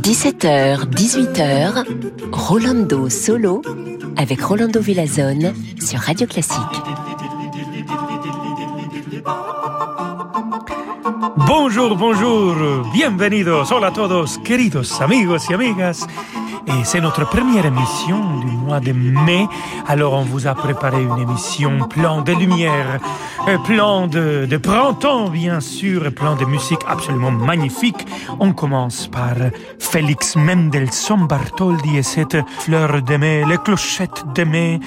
17h, 18h, Rolando Solo avec Rolando Villazone sur Radio Classique. Bonjour, bonjour, bienvenidos, hola a todos, queridos amigos y amigas. Et c'est notre première émission du mois de mai. Alors on vous a préparé une émission plein de lumière, euh, plein de, de printemps bien sûr, plein de musique absolument magnifique. On commence par Félix Mendelssohn Bartholdi et cette fleur de mai, les clochettes de mai.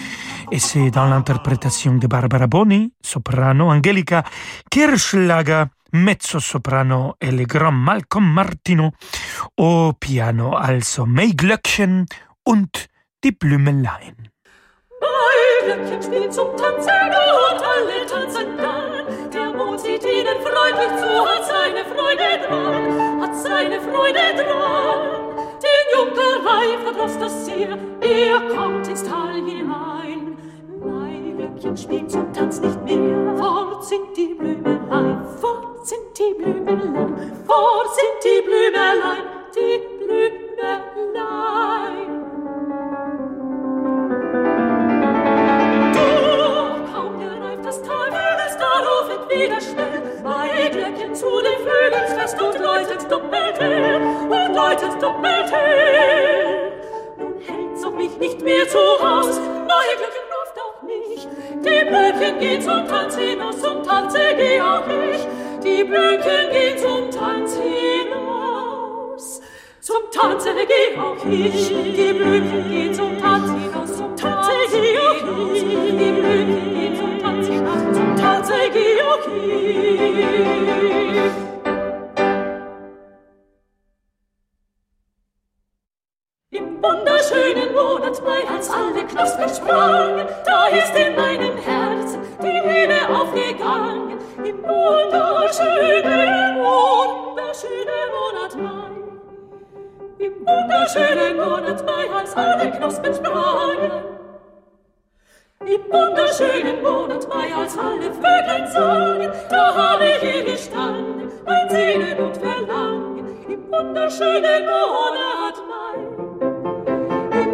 Et c'est dans l'interprétation de Barbara Boni, soprano, Angelica Kirschlager, mezzo-soprano e le grand Malcolm Martino, au piano also Maiglöckchen und die Blümelein. Maiglöckchen spielt zum Tanzen und alle tanzen dann. Der Mond sieht ihnen freundlich zu, hat seine Freude dran, hat seine Freude dran. Den Junkerei verdross das sehr, er kommt ins Tal hinein. Maiglöckchen spielt zum Tanz nicht mehr, fort sind die Blümelein, fort sind die Blümelein, fort sind die Blümelein, die Blümelein. Doch kaum gereift das Tal, will es darauf entweder schnell, bei Glöckchen zu den Frühlingsfest und läutet doppelt hell, und läutet doppelt hell. Nun hält's auch mich nicht mehr zu Haus, neue Glöckchen Die Blöcken gehen zum Tanz hinaus, zum Tanze geh auch ich. Die Blöcken gehen zum Tanz hinaus, zum Tanze geh auch ich. Die Blöcken gehen zum Tanz hinaus, zum Tanze geh auch ich. Die Blöcken gehen zum Tanz hinaus, zum Tanze geh auch ich. Knospen sprangen, da ist in meinem Herzen die Liebe aufgegangen. Im wunderschönen, wunderschönen Monat Mai. Im wunderschönen Monat Mai, als alle Knospen sprangen. Im wunderschönen Monat Mai, als alle Vögel sangen, da habe ich hier gestanden, mein Sehnen und Verlangen. Im wunderschönen Monat Mai.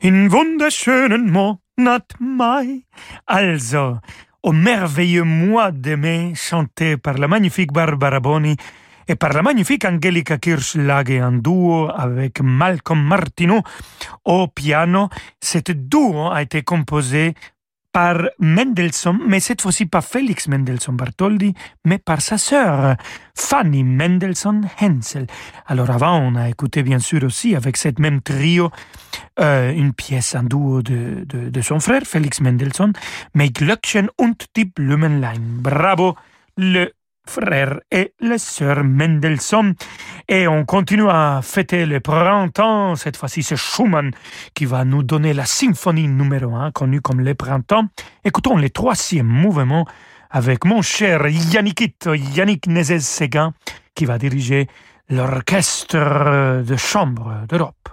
in wunderschönen, Monat Mai. Also, au merveilleux mois de mai, chanté par la magnifique Barbara Boni et par la magnifique Angelica Kirschlage en duo avec Malcolm Martineau au piano. Cet duo a été composé par Mendelssohn, mais cette fois-ci pas Félix Mendelssohn Bartholdi, mais par sa sœur, Fanny Mendelssohn Hensel. Alors avant, on a écouté bien sûr aussi avec cette même trio euh, une pièce en duo de, de, de son frère, Félix Mendelssohn, mais Glöckchen und die Blumenlein. Bravo, le frère et la sœur Mendelssohn. Et on continue à fêter le printemps. Cette fois-ci, c'est Schumann qui va nous donner la symphonie numéro 1, connue comme le printemps. Écoutons le troisième mouvement avec mon cher Yannickito, Yannick Nézet-Séguin, qui va diriger l'orchestre de chambre d'Europe.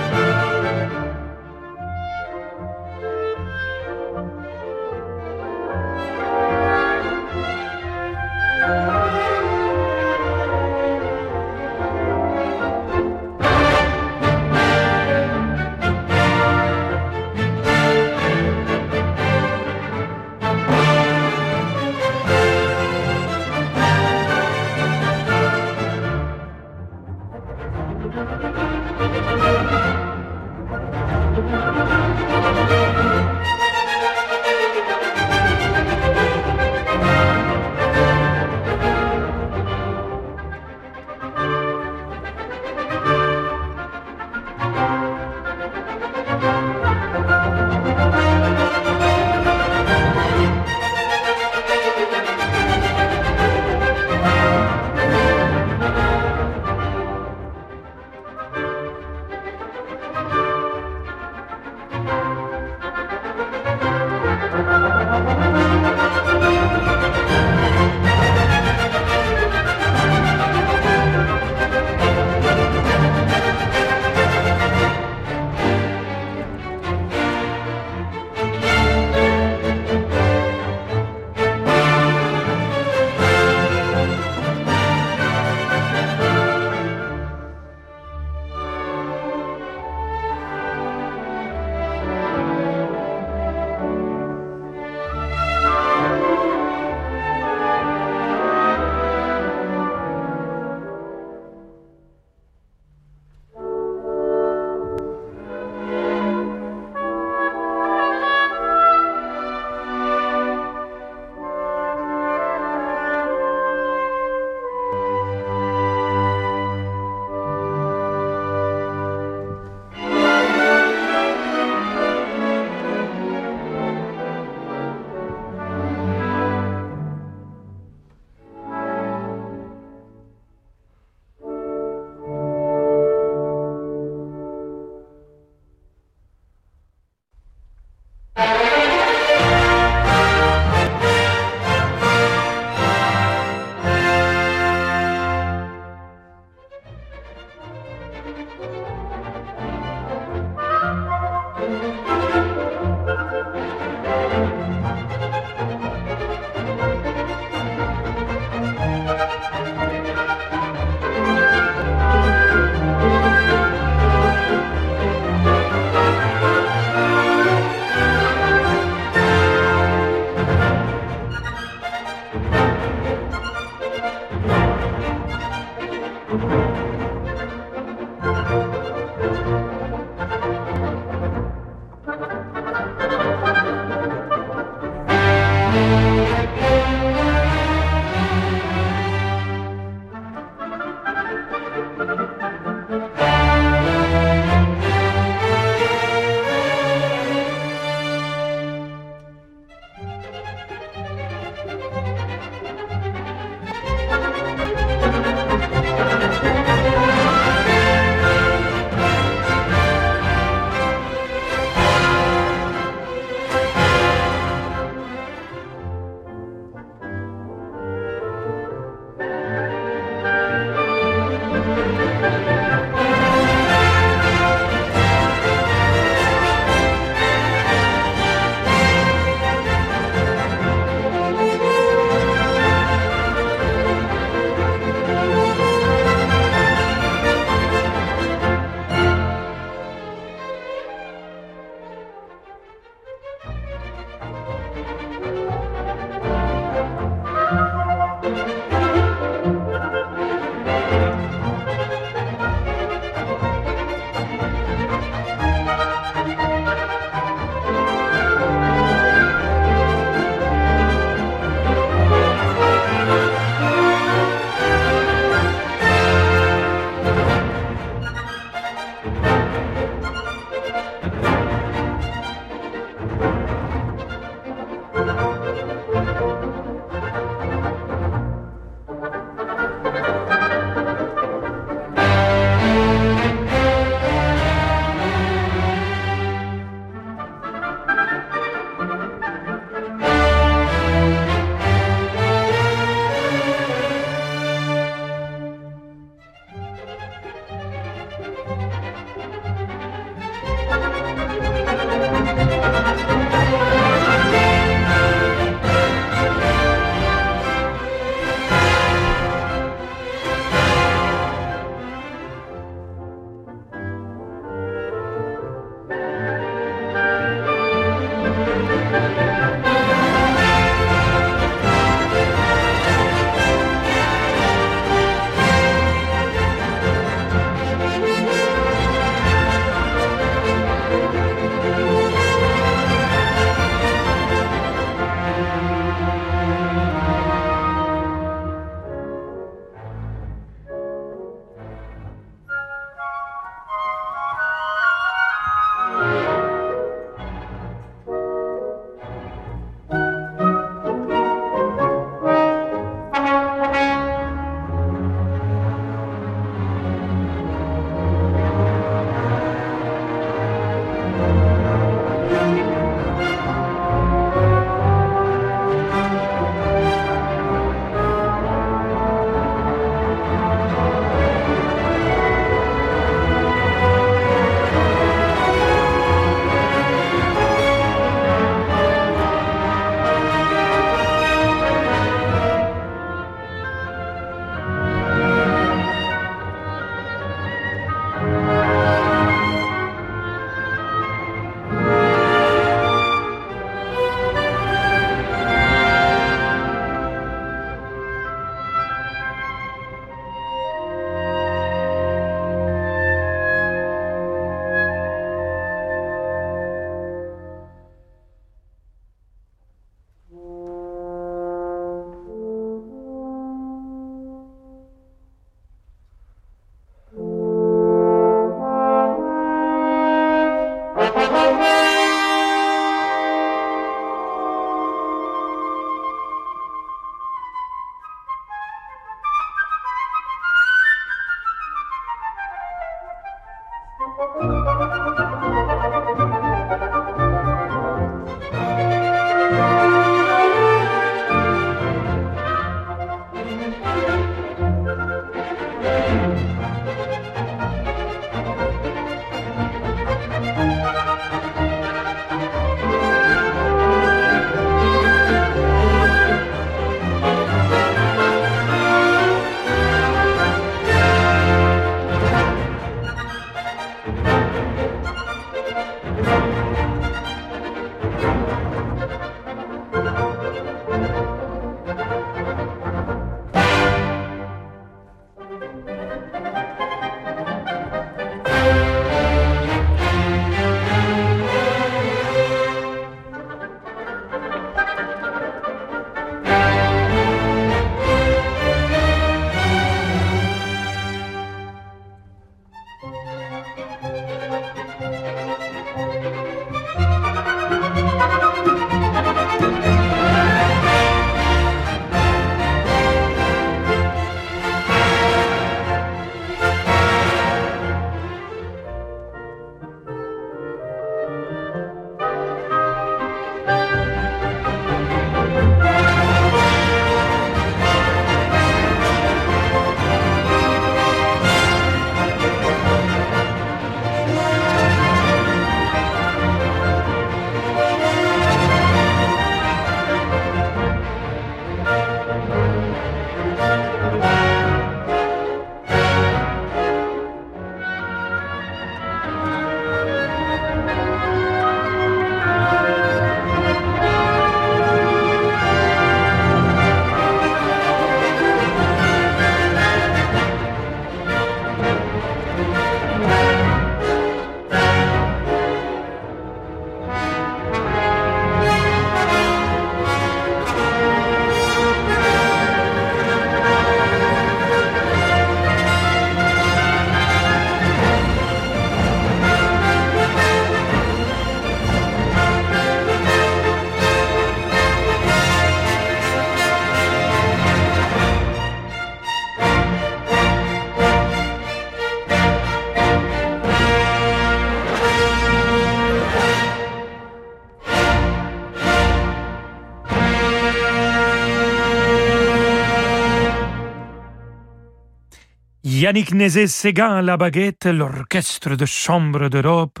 Yannick Nézet-Séguin la baguette, l'orchestre de chambre d'Europe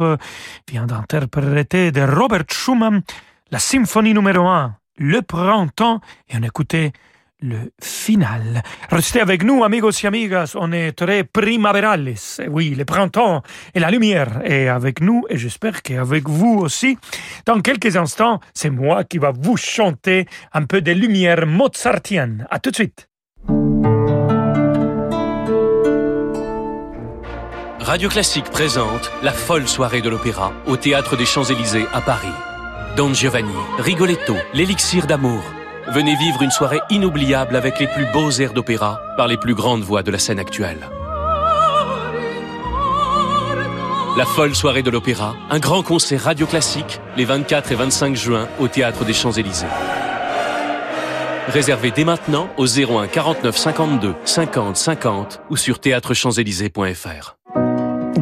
vient d'interpréter de Robert Schumann la symphonie numéro 1, Le Printemps, et on écoutait le final. Restez avec nous, amigos et amigas, on est très primaverales. Oui, le printemps et la lumière est avec nous, et j'espère qu'avec vous aussi. Dans quelques instants, c'est moi qui va vous chanter un peu de lumière mozartienne. À tout de suite. Radio Classique présente la folle soirée de l'opéra au Théâtre des Champs-Élysées à Paris. Don Giovanni, Rigoletto, l'élixir d'amour. Venez vivre une soirée inoubliable avec les plus beaux airs d'opéra par les plus grandes voix de la scène actuelle. La folle soirée de l'opéra, un grand concert radio classique les 24 et 25 juin au Théâtre des Champs-Élysées. Réservez dès maintenant au 01 49 52 50 50 ou sur théâtrechamps-élysées.fr.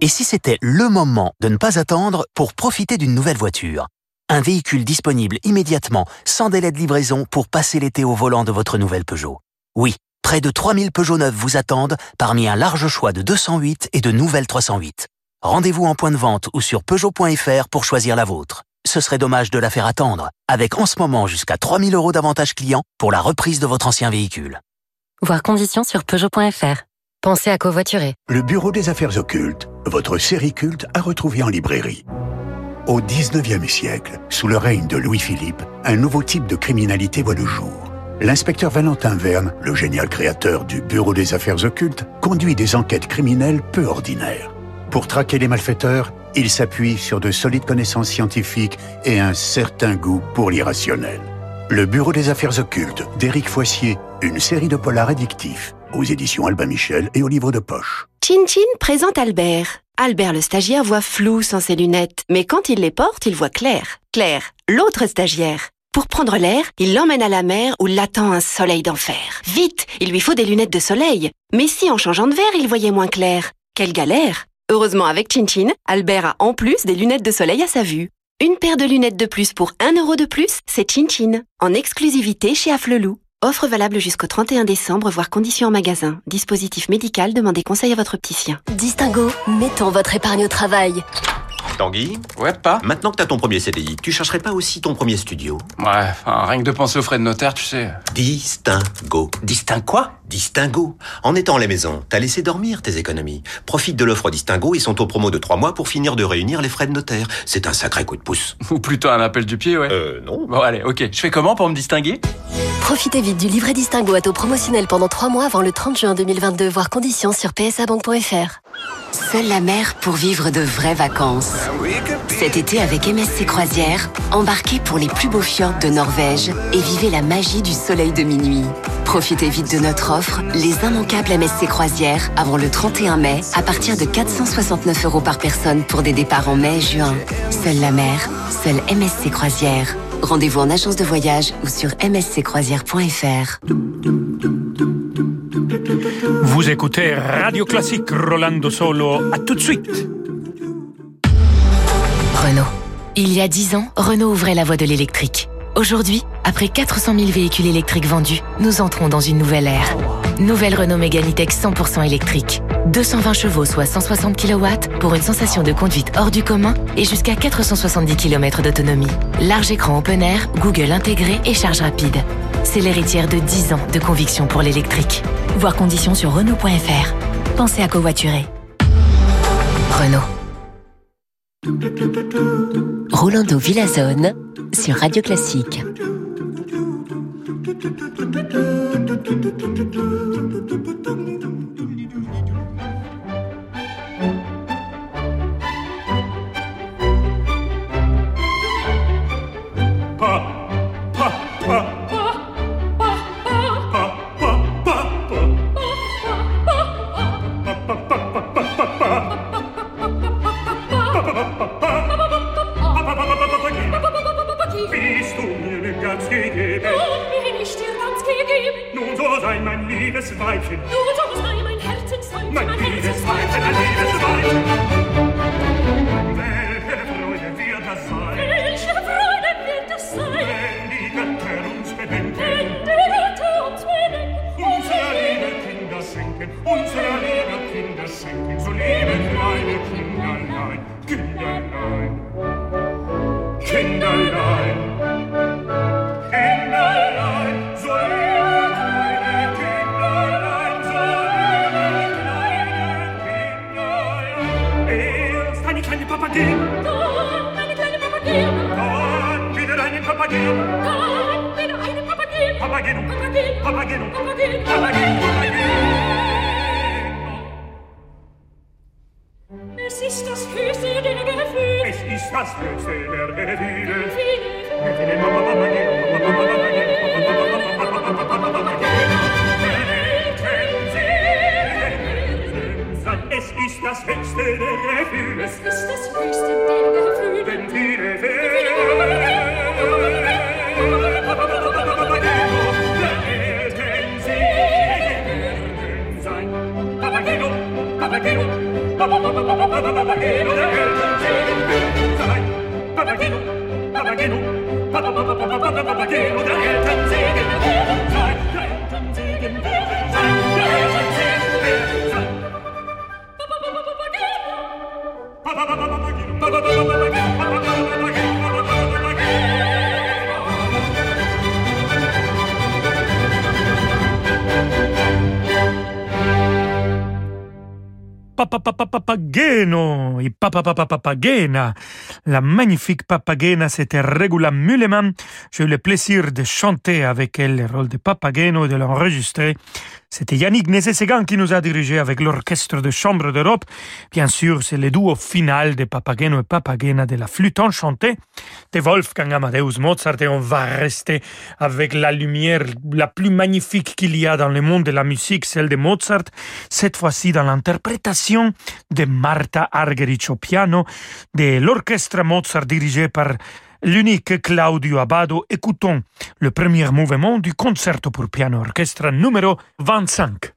Et si c'était le moment de ne pas attendre pour profiter d'une nouvelle voiture? Un véhicule disponible immédiatement, sans délai de livraison, pour passer l'été au volant de votre nouvelle Peugeot. Oui, près de 3000 Peugeot neufs vous attendent parmi un large choix de 208 et de nouvelles 308. Rendez-vous en point de vente ou sur Peugeot.fr pour choisir la vôtre. Ce serait dommage de la faire attendre, avec en ce moment jusqu'à 3000 euros d'avantage client pour la reprise de votre ancien véhicule. Voir conditions sur Peugeot.fr. Pensez à covoiturer. Le Bureau des Affaires Occultes, votre série culte à retrouver en librairie. Au 19e siècle, sous le règne de Louis-Philippe, un nouveau type de criminalité voit le jour. L'inspecteur Valentin Verne, le génial créateur du Bureau des Affaires Occultes, conduit des enquêtes criminelles peu ordinaires. Pour traquer les malfaiteurs, il s'appuie sur de solides connaissances scientifiques et un certain goût pour l'irrationnel. Le Bureau des Affaires Occultes d'Éric Foissier, une série de polars addictifs aux éditions Albin Michel et au livre de poche. Chin présente Albert. Albert le stagiaire voit flou sans ses lunettes, mais quand il les porte, il voit clair. Claire, l'autre stagiaire. Pour prendre l'air, il l'emmène à la mer où l'attend un soleil d'enfer. Vite, il lui faut des lunettes de soleil. Mais si en changeant de verre, il voyait moins clair. Quelle galère Heureusement avec Chin Albert a en plus des lunettes de soleil à sa vue. Une paire de lunettes de plus pour un euro de plus, c'est Chin, en exclusivité chez Afflelou. Offre valable jusqu'au 31 décembre, voire conditions en magasin. Dispositif médical, demandez conseil à votre opticien. Distingo, mettons votre épargne au travail. Tanguy Ouais, pas Maintenant que t'as ton premier CDI, tu chercherais pas aussi ton premier studio? Ouais, enfin, rien que de penser aux frais de notaire, tu sais. Distingo. Distingue quoi? Distingo. En étant à la maison, t'as laissé dormir tes économies. Profite de l'offre Distingo, ils sont au promo de 3 mois pour finir de réunir les frais de notaire. C'est un sacré coup de pouce. Ou plutôt un appel du pied, ouais. Euh, non. Bon, allez, ok. Je fais comment pour me distinguer? Profitez vite du livret Distingo à taux promotionnel pendant 3 mois avant le 30 juin 2022, voire conditions sur psabank.fr. Seule la mer pour vivre de vraies vacances. Cet été avec MSC Croisière, embarquez pour les plus beaux fjords de Norvège et vivez la magie du soleil de minuit. Profitez vite de notre offre, les immanquables MSC Croisière, avant le 31 mai, à partir de 469 euros par personne pour des départs en mai et juin. Seule la mer, seule MSC Croisière. Rendez-vous en agence de voyage ou sur msccroisière.fr. Vous écoutez Radio Classique Rolando Solo. À tout de suite. Renault. Il y a 10 ans, Renault ouvrait la voie de l'électrique. Aujourd'hui, après 400 000 véhicules électriques vendus, nous entrons dans une nouvelle ère. Nouvelle Renault Mégane E-Tech 100% électrique. 220 chevaux, soit 160 kW, pour une sensation de conduite hors du commun et jusqu'à 470 km d'autonomie. Large écran open air, Google intégré et charge rapide. C'est l'héritière de 10 ans de conviction pour l'électrique. Voir conditions sur Renault.fr. Pensez à covoiturer. Renault. Rolando Villazone sur Radio Classique. Papageno et Papapapapagena. La magnifique Papagena, c'était Regula Mulleman. J'ai eu le plaisir de chanter avec elle le rôle de Papageno et de l'enregistrer. C'était Yannick Nézet-Séguin qui nous a dirigé avec l'Orchestre de Chambre d'Europe. Bien sûr, c'est le duo final de Papageno et Papagena de la flûte enchantée de Wolfgang Amadeus Mozart et on va rester avec la lumière la plus magnifique qu'il y a dans le monde de la musique, celle de Mozart, cette fois-ci dans l'interprétation de Marta Argerich au piano de l'orchestre Mozart dirigé par l'unique Claudio Abbado. Écoutons le premier mouvement du concerto pour piano orchestre numéro 25.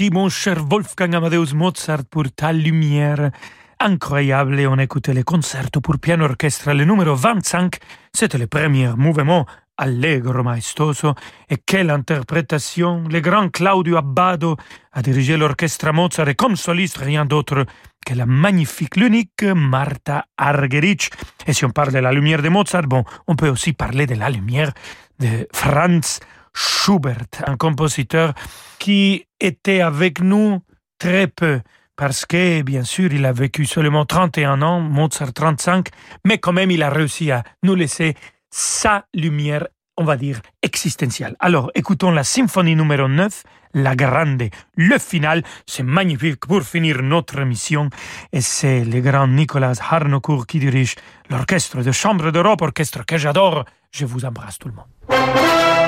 Merci, mon cher Wolfgang Amadeus Mozart, pour ta lumière incroyable. On écoutait le concerto pour piano orchestre, le numéro 25. C'était le premier mouvement allegro maestoso. Et quelle interprétation! Le grand Claudio Abbado a dirigé l'orchestre Mozart et comme soliste, rien d'autre que la magnifique, l'unique Martha Argerich. Et si on parle de la lumière de Mozart, bon, on peut aussi parler de la lumière de Franz Schubert, un compositeur qui était avec nous très peu parce que, bien sûr, il a vécu seulement 31 ans, Mozart 35, mais quand même, il a réussi à nous laisser sa lumière, on va dire, existentielle. Alors, écoutons la symphonie numéro 9, La Grande, le final. C'est magnifique pour finir notre mission. Et c'est le grand Nicolas Harnoncourt qui dirige l'orchestre de chambre d'Europe, orchestre que j'adore. Je vous embrasse tout le monde.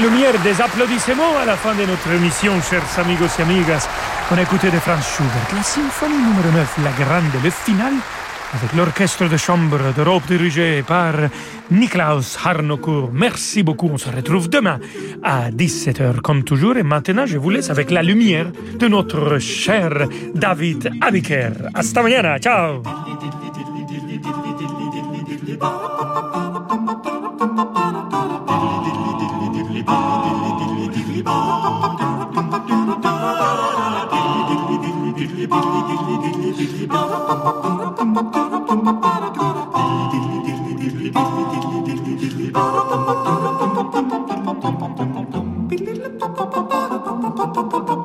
Lumière des applaudissements à la fin de notre émission, chers amigos et amigas. On a écouté de Franz Schubert, la symphonie numéro 9, la grande, le final, avec l'orchestre de chambre d'Europe dirigé par Niklaus Harnoncourt. Merci beaucoup, on se retrouve demain à 17h comme toujours. Et maintenant, je vous laisse avec la lumière de notre cher David Abiker. Hasta mañana, ciao Ba ba ba ba